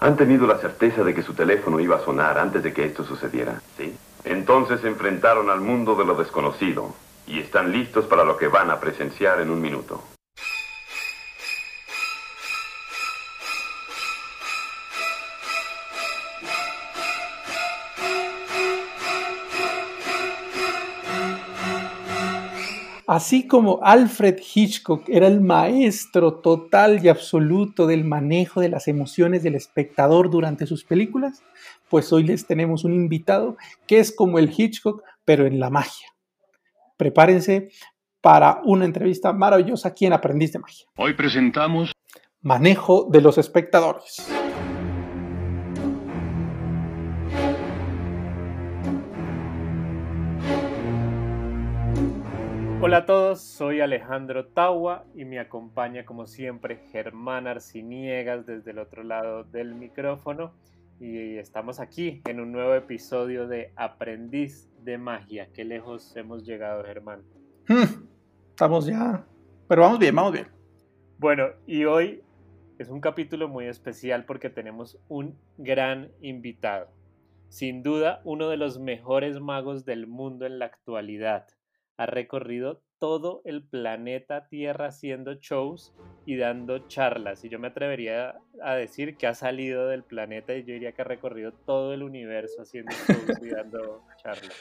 Han tenido la certeza de que su teléfono iba a sonar antes de que esto sucediera, ¿sí? Entonces se enfrentaron al mundo de lo desconocido y están listos para lo que van a presenciar en un minuto. Así como Alfred Hitchcock era el maestro total y absoluto del manejo de las emociones del espectador durante sus películas, pues hoy les tenemos un invitado que es como el Hitchcock, pero en la magia. Prepárense para una entrevista maravillosa aquí en Aprendiz de Magia. Hoy presentamos Manejo de los espectadores. Hola a todos, soy Alejandro Tawa y me acompaña como siempre Germán Arciniegas desde el otro lado del micrófono y estamos aquí en un nuevo episodio de Aprendiz de Magia. Qué lejos hemos llegado, Germán. Hmm, estamos ya, pero vamos bien, vamos bien. Bueno, y hoy es un capítulo muy especial porque tenemos un gran invitado. Sin duda, uno de los mejores magos del mundo en la actualidad ha recorrido todo el planeta Tierra haciendo shows y dando charlas. Y yo me atrevería a decir que ha salido del planeta y yo diría que ha recorrido todo el universo haciendo shows y dando charlas.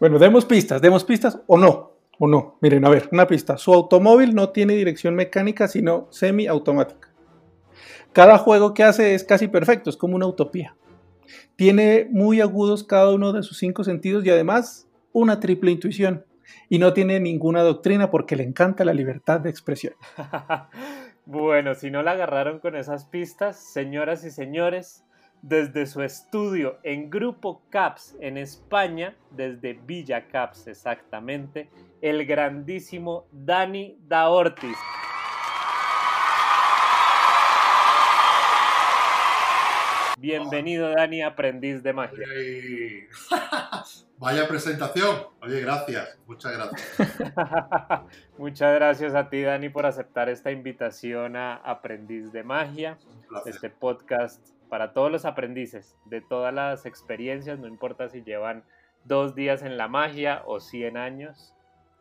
Bueno, demos pistas, demos pistas o no, o no. Miren, a ver, una pista. Su automóvil no tiene dirección mecánica, sino semiautomática. Cada juego que hace es casi perfecto, es como una utopía. Tiene muy agudos cada uno de sus cinco sentidos y además una triple intuición y no tiene ninguna doctrina porque le encanta la libertad de expresión. bueno, si no la agarraron con esas pistas, señoras y señores, desde su estudio en Grupo CAPS en España, desde Villa CAPS exactamente, el grandísimo Dani Daortis. Bienvenido, Dani, aprendiz de magia. Vaya presentación. Oye, gracias. Muchas gracias. Muchas gracias a ti, Dani, por aceptar esta invitación a Aprendiz de Magia. Este podcast para todos los aprendices de todas las experiencias, no importa si llevan dos días en la magia o 100 años,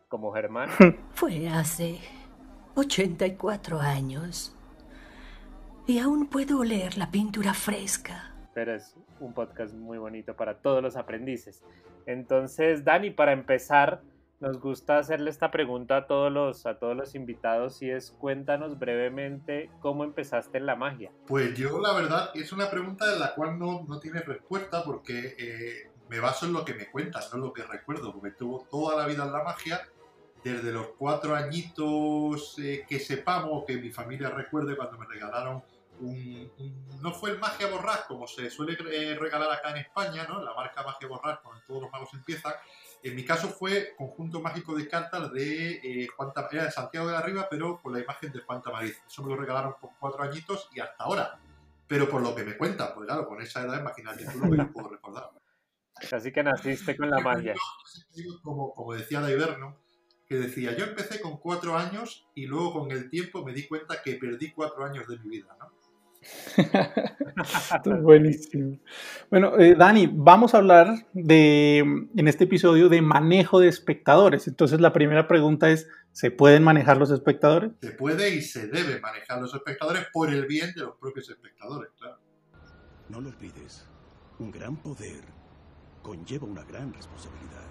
como Germán. Fue hace 84 años. Y aún puedo oler la pintura fresca. Pero es un podcast muy bonito para todos los aprendices. Entonces, Dani, para empezar, nos gusta hacerle esta pregunta a todos los, a todos los invitados y es cuéntanos brevemente cómo empezaste en la magia. Pues yo la verdad es una pregunta de la cual no, no tiene respuesta porque eh, me baso en lo que me cuentan, no en lo que recuerdo, porque tuvo toda la vida en la magia, desde los cuatro añitos eh, que sepamos, que mi familia recuerde cuando me regalaron no fue el Magia Borrás como se suele eh, regalar acá en España, ¿no? la marca Magia Borrás, donde todos los magos empiezan. En mi caso fue Conjunto Mágico de Cartas de eh, Juan era de Santiago de la Riva, pero con la imagen de Juan Tamariz. Eso me lo regalaron por cuatro añitos y hasta ahora. Pero por lo que me cuentan, pues claro, con esa edad, imagínate tú lo que yo puedo recordar. Así que naciste con la magia. Como, como decía Daiverno, que decía, yo empecé con cuatro años y luego con el tiempo me di cuenta que perdí cuatro años de mi vida, ¿no? buenísimo. Bueno, eh, Dani, vamos a hablar de, en este episodio de manejo de espectadores. Entonces, la primera pregunta es, ¿se pueden manejar los espectadores? Se puede y se debe manejar los espectadores por el bien de los propios espectadores, claro. No lo olvides, un gran poder conlleva una gran responsabilidad.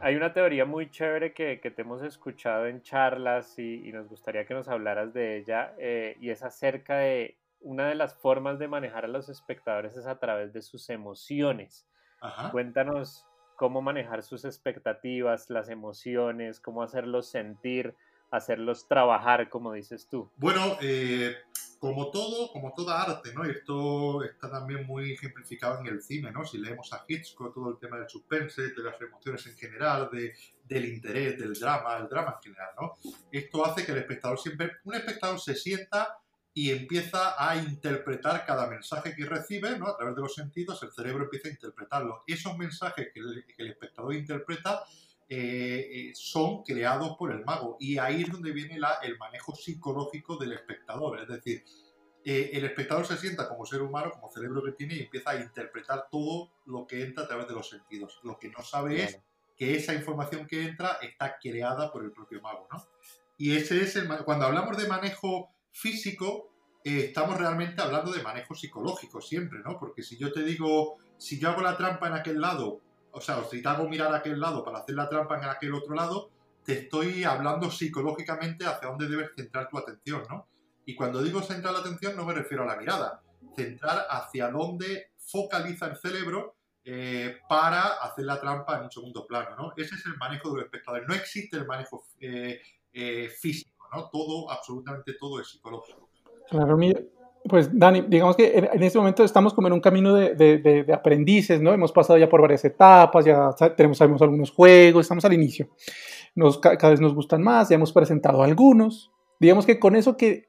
Hay una teoría muy chévere que, que te hemos escuchado en charlas y, nos gustaría que nos hablaras de ella eh, y es acerca de una de las formas de manejar a los espectadores es a través de sus emociones. Cuéntanos cómo manejar sus expectativas, las emociones, cómo hacerlos sentir, hacerlos trabajar, como dices tú. Bueno, eh, como todo, como toda arte, ¿no? Esto está también muy ejemplificado en el cine, ¿no? Si leemos a Hitchcock, todo el tema del suspense, de las emociones en general, de, del interés, del drama, el drama en general, ¿no? Esto hace que el espectador siempre, un espectador se sienta y empieza a interpretar cada mensaje que recibe, ¿no? A través de los sentidos, el cerebro empieza a interpretarlo. Esos mensajes que el, espectador interpreta eh, eh, son creados por el mago y ahí es donde viene la, el manejo psicológico del espectador. Es decir, eh, el espectador se sienta como ser humano, como cerebro que tiene y empieza a interpretar todo lo que entra a través de los sentidos. Lo que no sabe es que esa información que entra está creada por el propio mago, ¿no? Y ese es el... Cuando hablamos de manejo físico, eh, estamos realmente hablando de manejo psicológico siempre, ¿no? Porque si yo te digo, si yo hago la trampa en aquel lado, o sea, si te hago mirar a aquel lado para hacer la trampa en aquel otro lado, te estoy hablando psicológicamente hacia dónde debes centrar tu atención, ¿no? Y cuando digo centrar la atención no me refiero a la mirada, centrar hacia dónde focaliza el cerebro eh, para hacer la trampa en un segundo plano, ¿no? Ese es el manejo del espectador. No existe el manejo eh, físico, Todo, absolutamente todo es psicológico. Claro, pues Dani, digamos que en, este momento estamos como en un camino de, aprendices, ¿no? Hemos pasado ya por varias etapas, ya tenemos sabemos algunos juegos, estamos al inicio. Cada vez nos gustan más, ya hemos presentado algunos. Digamos que con eso que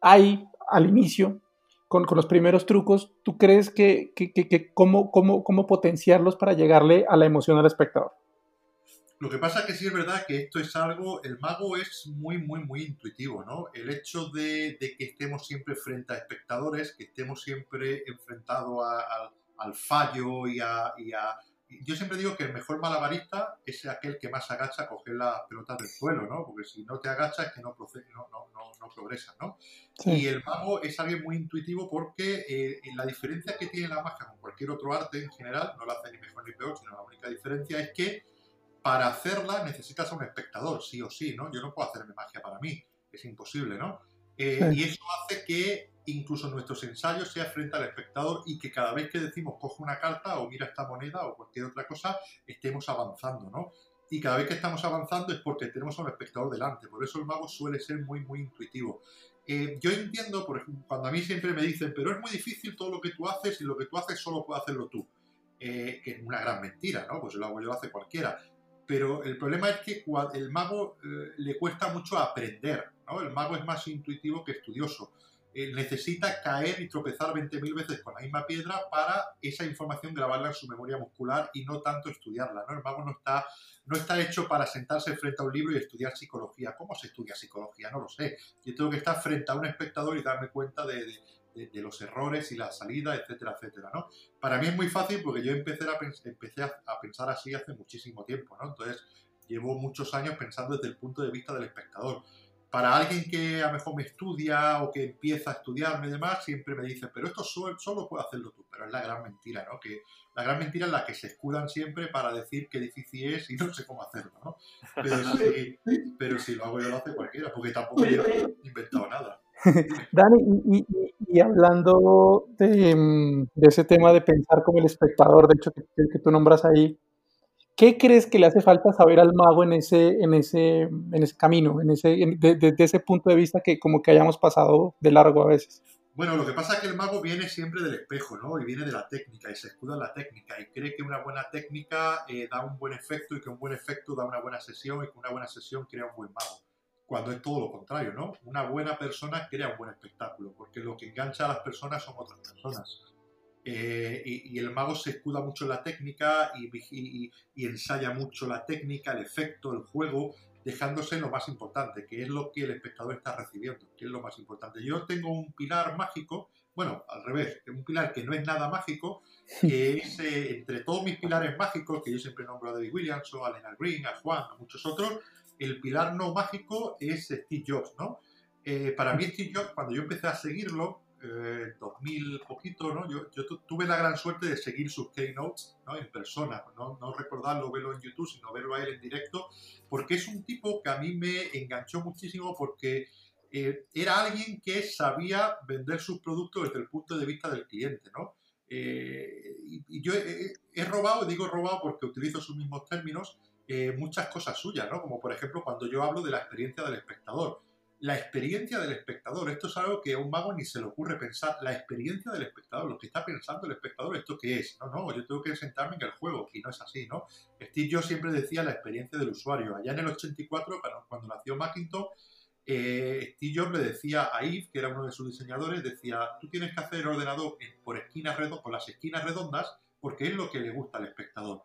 hay al inicio, con, los primeros trucos, ¿tú crees que, que, cómo, cómo, cómo, potenciarlos para llegarle a la emoción al espectador? Lo que pasa es que sí es verdad que esto es algo, el mago es muy, muy, muy intuitivo, ¿no? El hecho de, que estemos siempre frente a espectadores, que estemos siempre enfrentados al fallo y a, yo siempre digo que el mejor malabarista es aquel que más agacha a coger las pelotas del suelo, ¿no? Porque si no te agachas es que no, no, no, no, progresas, ¿no? Y el mago es alguien muy intuitivo porque eh, la diferencia que tiene la magia con cualquier otro arte en general, no la hace ni mejor ni peor, sino la única diferencia es que para hacerla necesitas a un espectador, sí o sí, ¿no? Yo no puedo hacerme magia para mí, es imposible, ¿no? Eh, y eso hace que incluso nuestros ensayos sea frente al espectador y que cada vez que decimos coge una carta o mira esta moneda o cualquier otra cosa, estemos avanzando, ¿no? Y cada vez que estamos avanzando es porque tenemos a un espectador delante, por eso el mago suele ser muy, muy intuitivo. Eh, yo entiendo, por ejemplo, cuando a mí siempre me dicen, pero es muy difícil todo lo que tú haces y lo que tú haces solo puede hacerlo tú. Eh, que es una gran mentira, ¿no? Pues lo hago yo, lo hace cualquiera. Pero el problema es que el mago eh, le cuesta mucho aprender. El mago es más intuitivo que estudioso. Necesita caer y tropezar 20.000 veces con la misma piedra para esa información grabarla en su memoria muscular y no tanto estudiarla. El mago no está, no está hecho para sentarse frente a un libro y estudiar psicología. ¿Cómo se estudia psicología? No lo sé. Yo tengo que estar frente a un espectador y darme cuenta de, los errores y la salida, etcétera, etcétera. ¿no? Para mí es muy fácil porque yo empecé a, empecé a pensar así hace muchísimo tiempo. ¿no? Entonces, llevo muchos años pensando desde el punto de vista del espectador para alguien que a lo mejor me estudia o que empieza a estudiarme y demás, siempre me dice, pero esto solo, solo puedes hacerlo tú. Pero es la gran mentira, ¿no? Que la gran mentira es la que se escudan siempre para decir qué difícil es y no sé cómo hacerlo, ¿no? Pero si, lo hago yo lo hace cualquiera, porque tampoco he inventado nada. Dani, y, hablando de, ese tema de pensar como el espectador, de hecho que tú nombras ahí, ¿Qué crees que le hace falta saber al mago en ese, en ese, en ese camino, en ese, desde ese punto de vista que como que hayamos pasado de largo a veces? Bueno, lo que pasa es que el mago viene siempre del espejo, ¿no? Y viene de la técnica y se escuda en la técnica y cree que una buena técnica eh, da un buen efecto y que un buen efecto da una buena sesión y que una buena sesión crea un buen mago. Cuando es todo lo contrario, ¿no? Una buena persona crea un buen espectáculo porque lo que engancha a las personas son otras personas. Eh, y, el mago se escuda mucho en la técnica y, ensaya mucho la técnica, el efecto, el juego, dejándose lo más importante, que es lo que el espectador está recibiendo, que es lo más importante. Yo tengo un pilar mágico, bueno, al revés, un pilar que no es nada mágico, que es eh, entre todos mis pilares mágicos, que yo siempre nombro a David Williams, a Lena Green, a Juan, a muchos otros, el pilar no mágico es Steve Jobs, ¿no? Eh, para mí Steve Jobs, cuando yo empecé a seguirlo, eh, 2000 poquito, ¿no? Yo, yo, tuve la gran suerte de seguir sus keynotes ¿no? en persona, ¿no? no recordarlo, verlo en YouTube, sino verlo a él en directo, porque es un tipo que a mí me enganchó muchísimo porque eh, era alguien que sabía vender sus productos desde el punto de vista del cliente, ¿no? Eh, y, yo he, robado, digo robado porque utilizo sus mismos términos, eh, muchas cosas suyas, ¿no? Como por ejemplo cuando yo hablo de la experiencia del espectador la experiencia del espectador. Esto es algo que a un mago ni se le ocurre pensar. La experiencia del espectador, lo que está pensando el espectador, ¿esto qué es? No, no, yo tengo que sentarme en el juego y no es así, ¿no? Steve yo siempre decía la experiencia del usuario. Allá en el 84, cuando nació Macintosh, eh, Steve Jobs le decía a Yves, que era uno de sus diseñadores, decía, tú tienes que hacer el ordenador por esquinas redondas, por las esquinas redondas, porque es lo que le gusta al espectador.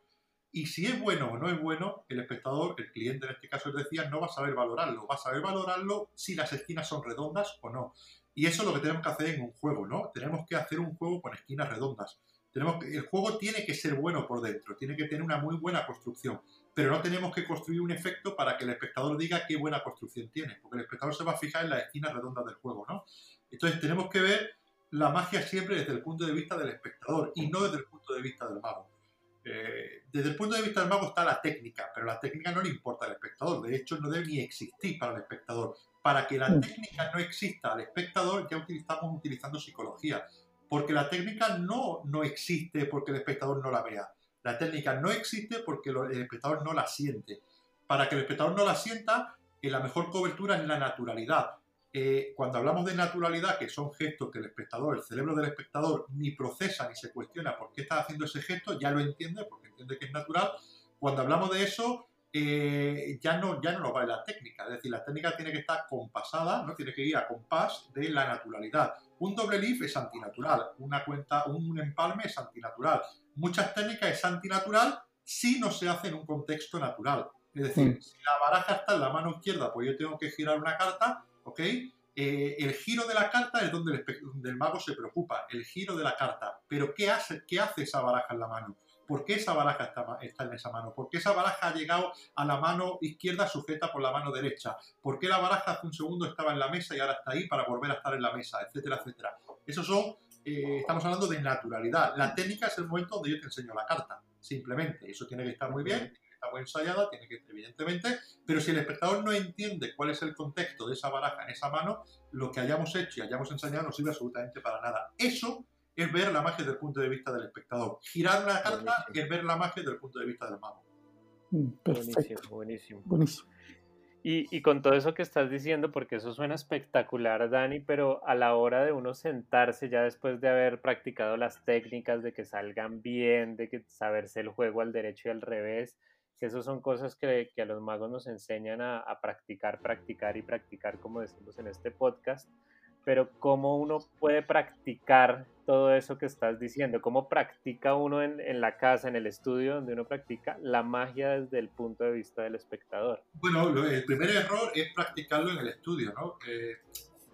Y si es bueno o no es bueno, el espectador, el cliente en este caso, decía, no va a saber valorarlo. Va a saber valorarlo si las esquinas son redondas o no. Y eso es lo que tenemos que hacer en un juego, ¿no? Tenemos que hacer un juego con esquinas redondas. Tenemos que, el juego tiene que ser bueno por dentro, tiene que tener una muy buena construcción, pero no tenemos que construir un efecto para que el espectador diga qué buena construcción tiene, porque el espectador se va a fijar en las esquinas redondas del juego, ¿no? Entonces tenemos que ver la magia siempre desde el punto de vista del espectador y no desde el punto de vista del mago. Eh, desde el punto de vista del mago está la técnica, pero la técnica no le importa al espectador, de hecho no debe ni existir para el espectador. Para que la mm. técnica no exista al espectador ya estamos utilizando psicología, porque la técnica no, no existe porque el espectador no la vea. La técnica no existe porque el espectador no la siente. Para que el espectador no la sienta, eh, la mejor cobertura es la naturalidad. Eh, cuando hablamos de naturalidad, que son gestos que el espectador, el cerebro del espectador, ni procesa ni se cuestiona por qué está haciendo ese gesto, ya lo entiende, porque entiende que es natural. Cuando hablamos de eso, eh, ya, no, ya no nos vale la técnica. Es decir, la técnica tiene que estar compasada, ¿no? tiene que ir a compás de la naturalidad. Un doble leaf es antinatural, una cuenta, un empalme es antinatural. Muchas técnicas es antinatural si no se hace en un contexto natural. Es decir, mm. si la baraja está en la mano izquierda, pues yo tengo que girar una carta, ¿ok? Eh, el giro de la carta es donde el, mago se preocupa, el giro de la carta. Pero ¿qué hace, ¿qué esa baraja en la mano? ¿Por qué esa baraja está, está, en esa mano? ¿Por qué esa baraja ha llegado a la mano izquierda sujeta por la mano derecha? ¿Por qué la baraja hace un segundo estaba en la mesa y ahora está ahí para volver a estar en la mesa? Etcétera, etcétera. Esos son, eh, estamos hablando de naturalidad. La técnica es el momento donde yo te enseño la carta, simplemente. Eso tiene que estar muy bien, muy ensayada, tiene que, evidentemente, pero si el espectador no entiende cuál es el contexto de esa baraja en esa mano, lo que hayamos hecho y hayamos enseñado no sirve absolutamente para nada. Eso es ver la magia desde el punto de vista del espectador. Girar una carta es ver la magia desde el punto de vista del mago. Mm, buenísimo, buenísimo. buenísimo. Y, y, con todo eso que estás diciendo, porque eso suena espectacular, Dani, pero a la hora de uno sentarse ya después de haber practicado las técnicas, de que salgan bien, de que saberse el juego al derecho y al revés, que esas son cosas que, que, a los magos nos enseñan a, a, practicar, practicar y practicar, como decimos en este podcast, pero cómo uno puede practicar todo eso que estás diciendo, cómo practica uno en, en, la casa, en el estudio, donde uno practica la magia desde el punto de vista del espectador. Bueno, el primer error es practicarlo en el estudio, ¿no? Eh,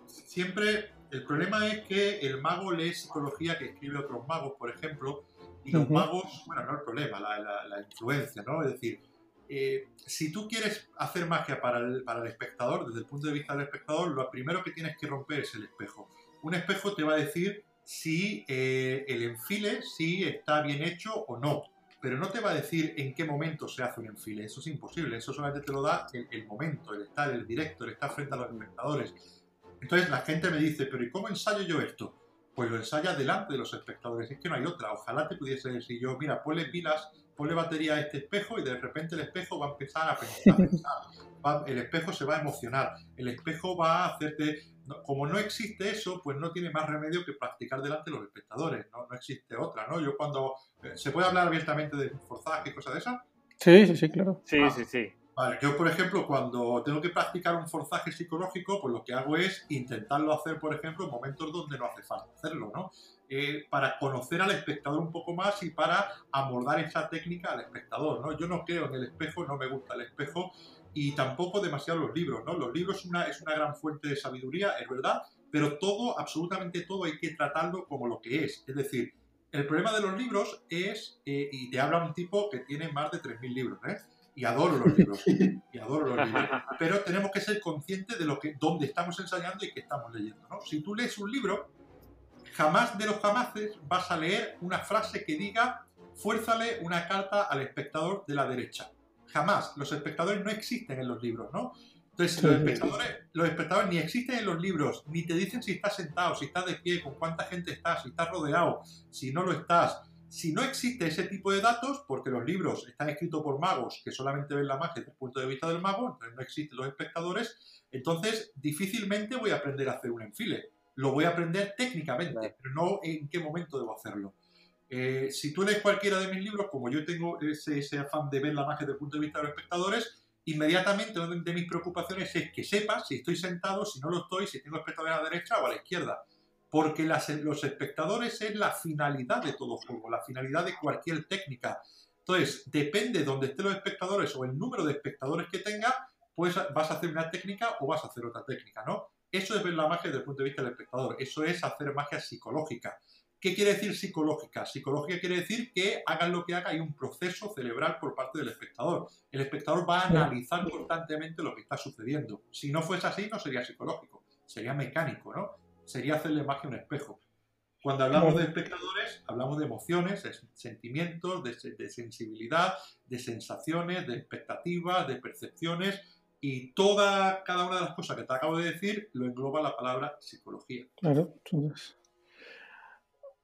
siempre el problema es que el mago lee psicología que escribe otros magos, por ejemplo, y los magos, bueno, no el problema, la, la, influencia, ¿no? Es decir, eh, si tú quieres hacer magia para el, para el espectador, desde el punto de vista del espectador, lo primero que tienes que romper es el espejo. Un espejo te va a decir si eh, el enfile, si está bien hecho o no, pero no te va a decir en qué momento se hace un enfile, eso es imposible, eso solamente te lo da el, el momento, el estar, el directo, el estar frente a los espectadores. Entonces la gente me dice, pero ¿y cómo ensayo yo esto? Pues lo ensayas delante de los espectadores. Es que no hay otra. Ojalá te pudiese decir yo, mira, ponle pilas, ponle batería a este espejo y de repente el espejo va a empezar a pensar. el espejo se va a emocionar. El espejo va a hacerte... como no existe eso, pues no tiene más remedio que practicar delante de los espectadores. No, no existe otra, ¿no? Yo cuando... Eh, ¿Se puede hablar abiertamente de forzaje y cosas de esas? Sí, sí, sí, claro. Sí, sí, sí. Yo por ejemplo cuando tengo que practicar un forzaje psicológico, pues lo que hago es intentarlo hacer, por ejemplo, en momentos donde no hace falta hacerlo, ¿no? Eh, para conocer al espectador un poco más y para amordar esa técnica al espectador, ¿no? Yo no creo en el espejo, no me gusta el espejo y tampoco demasiado los libros, ¿no? Los libros una, es una gran fuente de sabiduría, es verdad, pero todo, absolutamente todo hay que tratarlo como lo que es. Es decir, el problema de los libros es, eh, y te habla un tipo que tiene más de 3.000 libros, ¿eh? Y adoro los libros, y adoro los libros, pero tenemos que ser conscientes de lo que, dónde estamos ensayando y qué estamos leyendo. ¿no? Si tú lees un libro, jamás de los jamases vas a leer una frase que diga fuérzale una carta al espectador de la derecha. Jamás. Los espectadores no existen en los libros, ¿no? Entonces, los espectadores, los espectadores ni existen en los libros, ni te dicen si estás sentado, si estás de pie, con cuánta gente estás, si estás rodeado, si no lo estás, si no existe ese tipo de datos, porque los libros están escritos por magos que solamente ven la magia desde el punto de vista del mago, entonces no existen los espectadores, entonces difícilmente voy a aprender a hacer un enfile. Lo voy a aprender técnicamente, pero no en qué momento debo hacerlo. Eh, si tú lees cualquiera de mis libros, como yo tengo ese, ese, afán de ver la magia desde el punto de vista de los espectadores, inmediatamente una de mis preocupaciones es que sepa si estoy sentado, si no lo estoy, si tengo espectadores a la derecha o a la izquierda porque los espectadores es la finalidad de todo juego, la finalidad de cualquier técnica. Entonces, depende de donde estén los espectadores o el número de espectadores que tenga, pues vas a hacer una técnica o vas a hacer otra técnica, ¿no? Eso es ver la magia desde el punto de vista del espectador. Eso es hacer magia psicológica. ¿Qué quiere decir psicológica? Psicológica quiere decir que hagan lo que haga, hay un proceso cerebral por parte del espectador. El espectador va a analizar constantemente lo que está sucediendo. Si no fuese así, no sería psicológico, sería mecánico, ¿no? Sería hacerle magia a un espejo. Cuando hablamos de espectadores, hablamos de emociones, de sentimientos, de, sensibilidad, de sensaciones, de expectativas, de percepciones, y toda, cada una de las cosas que te acabo de decir lo engloba la palabra psicología. Claro.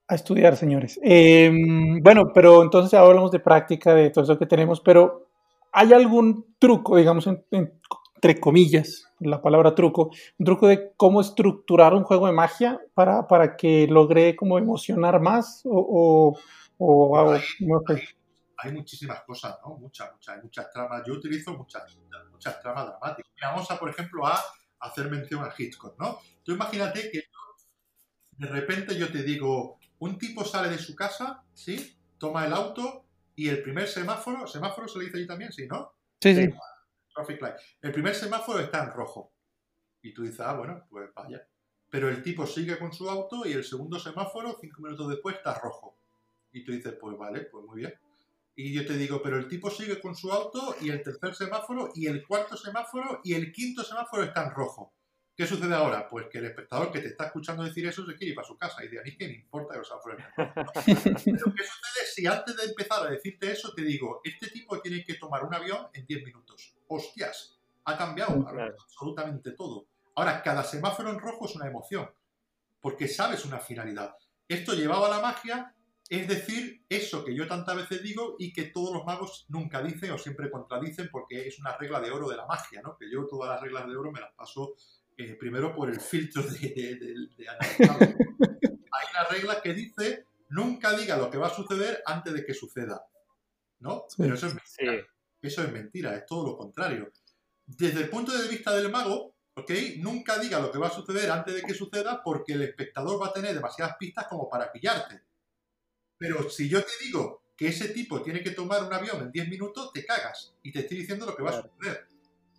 A estudiar, señores. Em, bueno, pero entonces ahora hablamos de práctica, de todo eso que tenemos, pero ¿hay algún truco, digamos, entre comillas, la palabra truco, un truco de cómo estructurar un juego de magia para, para que logre como emocionar más o, o, hay, muchísimas cosas, ¿no? Muchas, muchas, muchas tramas. Yo utilizo muchas, muchas tramas dramáticas. Vamos a, por ejemplo, a hacer mención a Hitchcock, ¿no? Tú imagínate que de repente yo te digo, un tipo sale de su casa, ¿sí? Toma el auto y el primer semáforo, semáforo se le dice allí también, ¿sí, no? Sí, sí. Traffic light. El primer semáforo está en rojo. Y tú dices, ah, bueno, pues vaya. Pero el tipo sigue con su auto y el segundo semáforo, cinco minutos después, está rojo. Y tú dices, pues vale, pues muy bien. Y yo te digo, pero el tipo sigue con su auto y el tercer semáforo y el cuarto semáforo y el quinto semáforo está en rojo. ¿Qué sucede ahora? Pues que el espectador que te está escuchando decir eso se quiere ir para su casa y dice, a mí que me importa que los semáforos Pero ¿qué sucede si antes de empezar a decirte eso te digo, este tipo tiene que tomar un avión en 10 minutos? Hostias, ha cambiado absolutamente todo. Ahora, cada semáforo en rojo es una emoción, porque sabes una finalidad. Esto llevado a la magia es decir, eso que yo tantas veces digo y que todos los magos nunca dicen o siempre contradicen porque es una regla de oro de la magia, ¿no? Que yo todas las reglas de oro me las paso eh, primero por el filtro de, de, Hay una regla que dice nunca diga lo que va a suceder antes de que suceda, ¿no? Pero eso es mentira. Eso es mentira, es todo lo contrario. Desde el punto de vista del mago, ¿ok? Nunca diga lo que va a suceder antes de que suceda porque el espectador va a tener demasiadas pistas como para pillarte. Pero si yo te digo que ese tipo tiene que tomar un avión en 10 minutos, te cagas y te estoy diciendo lo que va a suceder.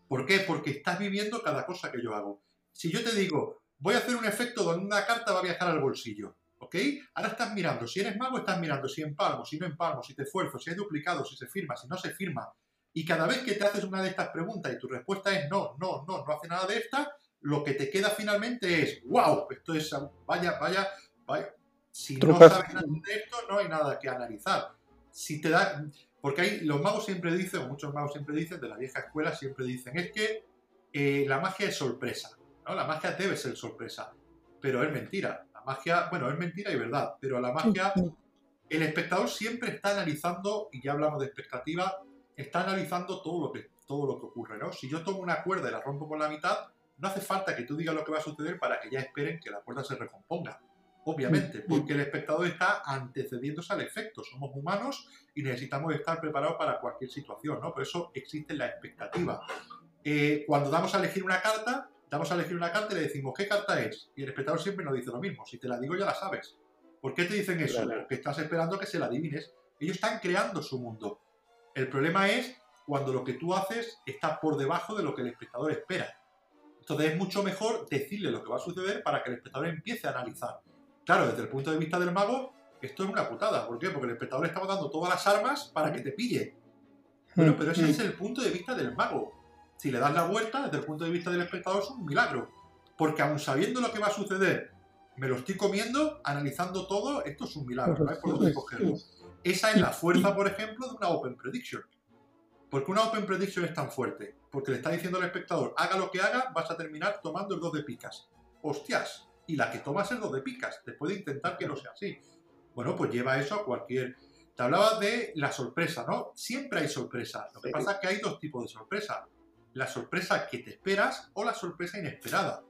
¿Por qué? Porque estás viviendo cada cosa que yo hago. Si yo te digo, voy a hacer un efecto donde una carta va a viajar al bolsillo, ¿ok? Ahora estás mirando, si eres mago estás mirando si empalmo, si no empalmo, si te esfuerzo, si hay duplicado, si se firma, si no se firma. Y cada vez que te haces una de estas preguntas y tu respuesta es no, no, no, no hace nada de esta, lo que te queda finalmente es, wow, esto es, vaya, vaya, vaya, si no sabes nada de esto, no hay nada que analizar. Si te da, porque los magos siempre dicen, o muchos magos siempre dicen, de la vieja escuela siempre dicen, es que eh, la magia es sorpresa, ¿no? La magia debe ser sorpresa, pero es mentira. La magia, bueno, es mentira y verdad, pero la magia, el espectador siempre está analizando, y ya hablamos de expectativa, está analizando todo lo que, todo lo que ocurre, ¿no? Si yo tomo una cuerda y la rompo por la mitad, no hace falta que tú digas lo que va a suceder para que ya esperen que la cuerda se recomponga obviamente, porque el espectador está antecediéndose al efecto. Somos humanos y necesitamos estar preparados para cualquier situación, ¿no? Por eso existe la expectativa. Eh, cuando damos a elegir una carta, damos a elegir una carta y le decimos, ¿qué carta es? Y el espectador siempre nos dice lo mismo. Si te la digo, ya la sabes. ¿Por qué te dicen eso? Porque estás esperando que se la adivines. Ellos están creando su mundo. El problema es cuando lo que tú haces está por debajo de lo que el espectador espera. Entonces es mucho mejor decirle lo que va a suceder para que el espectador empiece a analizar Claro, desde el punto de vista del mago, esto es una putada. ¿Por qué? Porque el espectador está dando todas las armas para que te pille. Bueno, pero ese es el punto de vista del mago. Si le das la vuelta, desde el punto de vista del espectador, es un milagro. Porque aun sabiendo lo que va a suceder, me lo estoy comiendo, analizando todo, esto es un milagro, no hay por dónde cogerlo. Esa es la fuerza, por ejemplo, de una Open Prediction. Porque una Open Prediction es tan fuerte? Porque le está diciendo al espectador, haga lo que haga, vas a terminar tomando el 2 de picas. ¡Hostias! y la que tomas es lo de picas. Te puede intentar que no sea así. Bueno, pues lleva eso a cualquier... Te hablaba de la sorpresa, ¿no? Siempre hay sorpresa. Lo que pasa es que hay dos tipos de sorpresa. La sorpresa que te esperas o la sorpresa inesperada.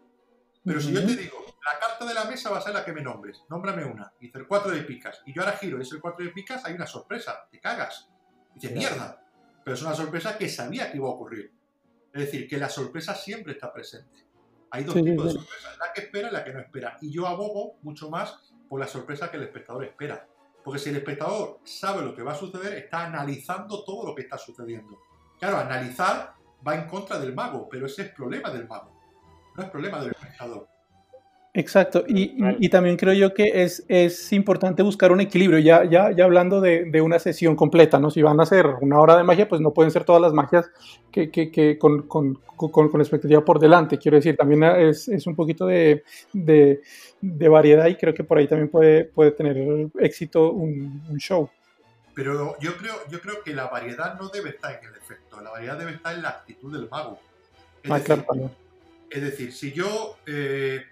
Pero si yo te digo, la carta de la mesa va a ser la que me nombres, nómbrame una. Dice el 4 de picas. Y yo ahora giro y es el 4 de picas, hay una sorpresa. Te cagas. Dice, mierda. Pero es una sorpresa que sabía que iba a ocurrir. Es decir, que la sorpresa siempre está presente. Hay dos tipos de sorpresas, la que espera y la que no espera. Y yo abogo mucho más por la sorpresa que el espectador espera. Porque si el espectador sabe lo que va a suceder, está analizando todo lo que está sucediendo. Claro, analizar va en contra del mago, pero ese es el problema del mago. no es problema del espectador. Exacto, y, y, también creo yo que es, es importante buscar un equilibrio, ya, ya, ya hablando de, de, una sesión completa, ¿no? Si van a hacer una hora de magia, pues no pueden ser todas las magias que, que, que con, con, con, con, expectativa por delante, quiero decir, también es, es un poquito de, de, variedad y creo que por ahí también puede, puede tener éxito un, un, show. Pero yo creo, yo creo que la variedad no debe estar en el efecto, la variedad debe estar en la actitud del mago. Es, ah, decir, claro, es decir, si yo... Eh,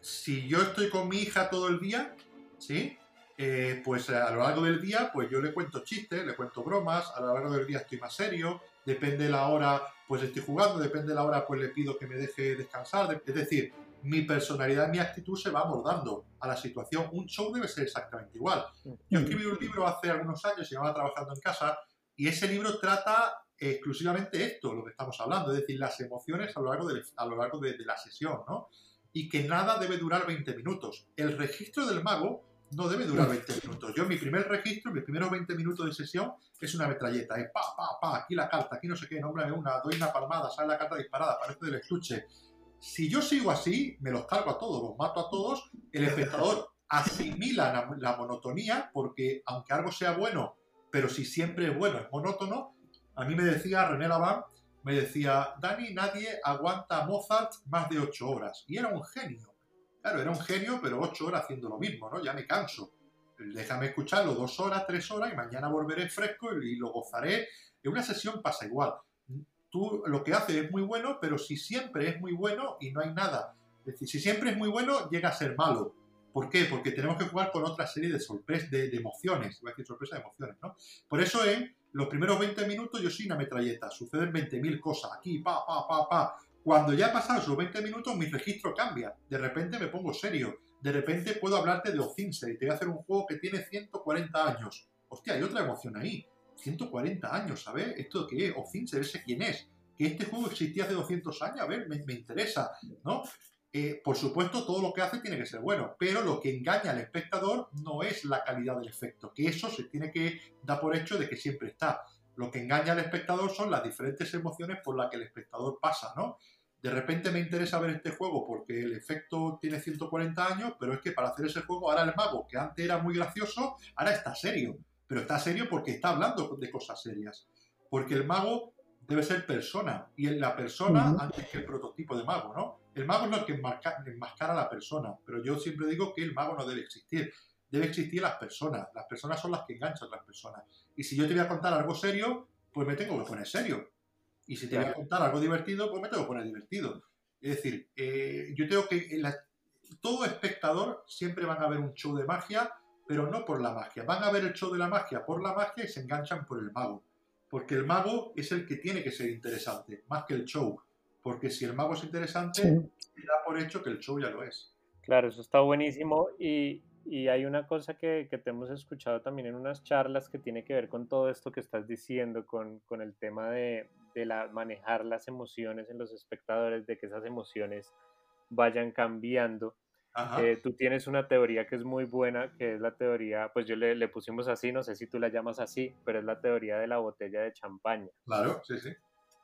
si yo estoy con mi hija todo el día, ¿sí? Eh, pues a lo largo del día, pues yo le cuento chistes, le cuento bromas, a lo largo del día estoy más serio, depende de la hora, pues estoy jugando, depende de la hora, pues le pido que me deje descansar. Es decir, mi personalidad, mi actitud se va abordando a la situación. Un show debe ser exactamente igual. Yo escribí un libro hace algunos años, se llama Trabajando en Casa, y ese libro trata exclusivamente esto, lo que estamos hablando, es decir, las emociones a lo largo de, a lo largo de, de la sesión, ¿no? Y que nada debe durar 20 minutos. El registro del mago no debe durar 20 minutos. Yo, mi primer registro, mis primeros 20 minutos de sesión, es una metralleta. Es pa, pa, pa, aquí la carta, aquí no sé qué, nómbrame una, doy una palmada, sale la carta disparada, parece del estuche. Si yo sigo así, me los cargo a todos, los mato a todos, el espectador asimila la, monotonía, porque aunque algo sea bueno, pero si siempre es bueno, es monótono, a mí me decía René Laván me decía, Dani, nadie aguanta Mozart más de ocho horas. Y era un genio. Claro, era un genio, pero ocho horas haciendo lo mismo, ¿no? Ya me canso. Déjame escucharlo dos horas, tres horas y mañana volveré fresco y lo gozaré. En una sesión pasa igual. Tú lo que haces es muy bueno, pero si siempre es muy bueno y no hay nada. Es decir, si siempre es muy bueno, llega a ser malo. ¿Por qué? Porque tenemos que jugar con otra serie de sorpresas, de, emociones. Voy a decir sorpresa de emociones, ¿no? Por eso los primeros 20 minutos yo soy una metralleta, suceden 20.000 cosas, aquí, pa, pa, pa, pa. Cuando ya he pasado esos 20 minutos, mi registro cambia. De repente me pongo serio. De repente puedo hablarte de Ocince y te voy a hacer un juego que tiene 140 años. Hostia, hay otra emoción ahí. 140 años, ¿sabes? ¿Esto qué es? Ocince, ese quién es. Que este juego existía hace 200 años, a ver, me interesa, ¿no? Eh, por supuesto, todo lo que hace tiene que ser bueno, pero lo que engaña al espectador no es la calidad del efecto, que eso se tiene que dar por hecho de que siempre está. Lo que engaña al espectador son las diferentes emociones por las que el espectador pasa, ¿no? De repente me interesa ver este juego porque el efecto tiene 140 años, pero es que para hacer ese juego ahora el mago, que antes era muy gracioso, ahora está serio. Pero está serio porque está hablando de cosas serias. Porque el mago debe ser persona, y es la persona antes que el prototipo de mago, ¿no? El mago no es el que enmascara a la persona, pero yo siempre digo que el mago no debe existir. Debe existir las personas. Las personas son las que enganchan a las personas. Y si yo te voy a contar algo serio, pues me tengo que poner serio. Y si te voy a contar algo divertido, pues me tengo que poner divertido. Es decir, eh, yo tengo que... todo espectador siempre van a ver un show de magia, pero no por la magia. Van a ver el show de la magia por la magia y se enganchan por el mago. Porque el mago es el que tiene que ser interesante, más que el show porque si el mago es interesante, sí. da por hecho que el show ya lo es. Claro, eso está buenísimo y, y hay una cosa que, que, te hemos escuchado también en unas charlas que tiene que ver con todo esto que estás diciendo, con, con el tema de, de la, manejar las emociones en los espectadores, de que esas emociones vayan cambiando. Eh, tú tienes una teoría que es muy buena, que es la teoría, pues yo le, le, pusimos así, no sé si tú la llamas así, pero es la teoría de la botella de champaña. Claro, sí, sí.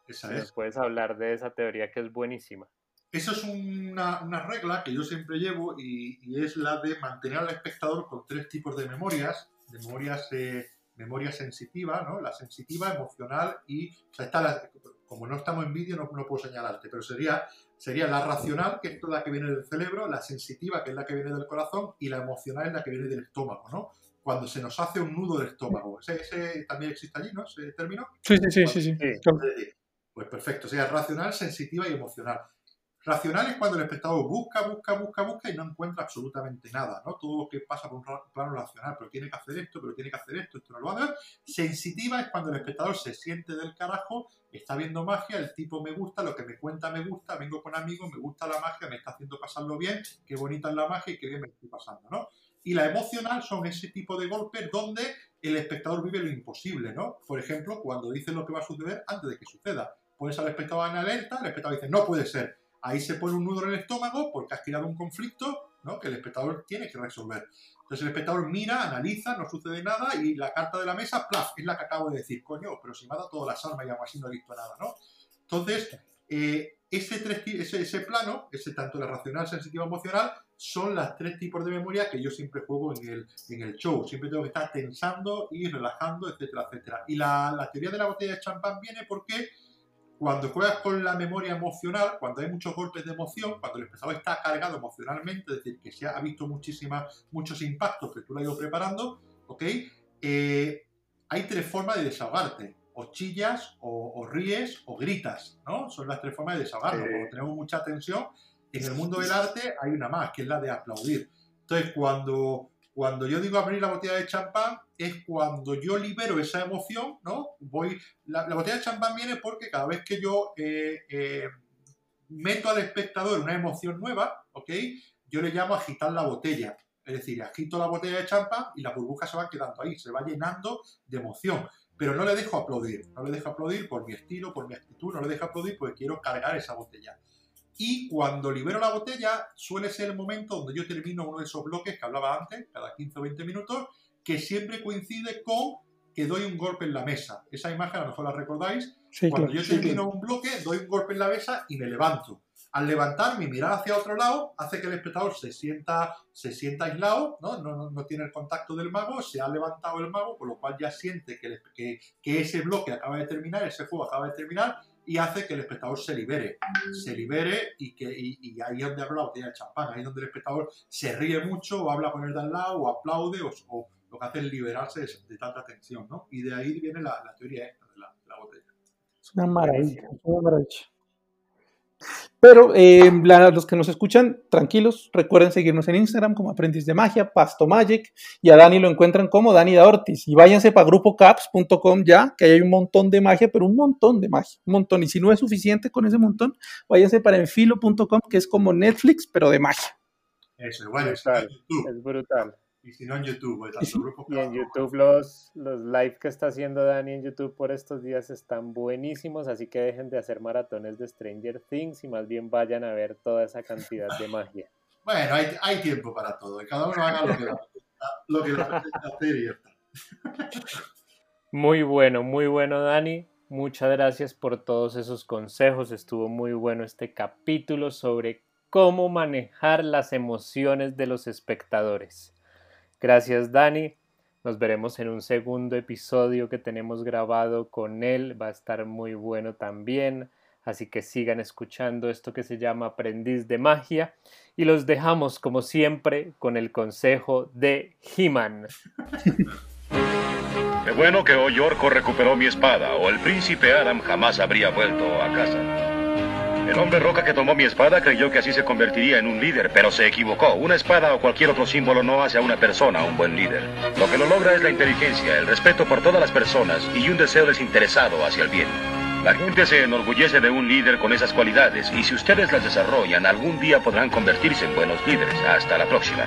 Esa es. puedes hablar de esa teoría que es buenísima. Eso es una, una regla que yo siempre llevo y, y, es la de mantener al espectador con tres tipos de memorias. De memorias, eh, memoria sensitiva, ¿no? La sensitiva, emocional y... O sea, está la, como no estamos en vídeo no, no, puedo señalarte, pero sería, sería la racional, que es la que viene del cerebro, la sensitiva, que es la que viene del corazón, y la emocional es la que viene del estómago, ¿no? Cuando se nos hace un nudo del estómago. ¿Ese, ese también existe allí, ¿no? Ese término. Sí, sí, sí, sí. sí. Pues perfecto, o sea, racional, sensitiva y emocional. Racional es cuando el espectador busca, busca, busca, busca y no encuentra absolutamente nada, ¿no? Todo lo que pasa por un plano racional, pero tiene que hacer esto, pero tiene que hacer esto, esto no lo va a hacer. Sensitiva es cuando el espectador se siente del carajo, está viendo magia, el tipo me gusta, lo que me cuenta me gusta, vengo con amigos, me gusta la magia, me está haciendo pasarlo bien, qué bonita es la magia y qué bien me estoy pasando, ¿no? Y la emocional son ese tipo de golpes donde el espectador vive lo imposible, ¿no? Por ejemplo, cuando dice lo que va a suceder antes de que suceda pones al espectador en alerta, el espectador dice, no puede ser. Ahí se pone un nudo en el estómago porque has creado un conflicto ¿no? que el espectador tiene que resolver. Entonces el espectador mira, analiza, no sucede nada y la carta de la mesa, plaf, es la que acabo de decir. Coño, pero si me ha dado todas las armas y aún así no he visto nada, ¿no? Entonces, eh, ese, tres, ese, ese, plano, ese tanto la racional, sensitiva, emocional, son las tres tipos de memoria que yo siempre juego en el, en el show. Siempre tengo que estar tensando y relajando, etcétera, etcétera. Y la, la teoría de la botella de champán viene porque cuando juegas con la memoria emocional, cuando hay muchos golpes de emoción, cuando el espectador está cargado emocionalmente, es decir, que se ha visto muchísimas, muchos impactos que tú le has ido preparando, ¿ok? Eh, hay tres formas de desahogarte. O chillas, o, ríes, o gritas, ¿no? Son las tres formas de desahogarnos. Cuando tenemos mucha tensión, en el mundo del arte hay una más, que es la de aplaudir. Entonces, cuando cuando yo digo abrir la botella de champán, es cuando yo libero esa emoción, ¿no? Voy, la, botella de champán viene porque cada vez que yo eh, eh, meto al espectador una emoción nueva, ¿ok? Yo le llamo agitar la botella. Es decir, agito la botella de champán y la burbuja se va quedando ahí, se va llenando de emoción. Pero no le dejo aplaudir, no le dejo aplaudir por mi estilo, por mi actitud, no le dejo aplaudir porque quiero cargar esa botella. Y cuando libero la botella, suele ser el momento donde yo termino uno de esos bloques que hablaba antes, cada 15 o 20 minutos, que siempre coincide con que doy un golpe en la mesa. Esa imagen a lo mejor la recordáis. cuando yo termino un bloque, doy un golpe en la mesa y me levanto. Al levantarme y mirar hacia otro lado, hace que el espectador se sienta, se sienta aislado, ¿no? No, no, tiene el contacto del mago, se ha levantado el mago, con lo cual ya siente que, que, que ese bloque acaba de terminar, ese juego acaba de terminar, y hace que el espectador se libere, se libere y, que, y, ahí es donde habla la botella de champán, ahí es donde el espectador se ríe mucho o habla con el de al lado o aplaude o, lo que hace es liberarse de, tanta tensión, ¿no? Y de ahí viene la, teoría esta de la, de la botella. Es una maravilla, es una maravilla. Pero eh, los que nos escuchan, tranquilos, recuerden seguirnos en Instagram como Aprendiz de Magia, Pasto Magic, y a Dani lo encuentran como Dani da Ortiz. Y váyanse para grupocaps.com ya, que ahí hay un montón de magia, pero un montón de magia, un montón. Y si no es suficiente con ese montón, váyanse para enfilo.com, que es como Netflix, pero de magia. Eso, bueno, es brutal. Y si no en YouTube, y en YouTube los, los live que está haciendo Dani en YouTube por estos días están buenísimos, así que dejen de hacer maratones de Stranger Things y más bien vayan a ver toda esa cantidad de magia. Bueno, hay, hay tiempo para todo, y cada uno haga lo que, lo que hacer y está. Muy bueno, muy bueno Dani. Muchas gracias por todos esos consejos. Estuvo muy bueno este capítulo sobre cómo manejar las emociones de los espectadores. Gracias Dani. Nos veremos en un segundo episodio que tenemos grabado con él. Va a estar muy bueno también. Así que sigan escuchando esto que se llama Aprendiz de Magia. Y los dejamos, como siempre, con el consejo de He-Man. Qué bueno que hoy Orco recuperó mi espada, o el príncipe Adam jamás habría vuelto a casa. El hombre roca que tomó mi espada creyó que así se convertiría en un líder, pero se equivocó. Una espada o cualquier otro símbolo no hace a una persona un buen líder. Lo que lo logra es la inteligencia, el respeto por todas las personas y un deseo desinteresado hacia el bien. La gente se enorgullece de un líder con esas cualidades y si ustedes las desarrollan, algún día podrán convertirse en buenos líderes. Hasta la próxima.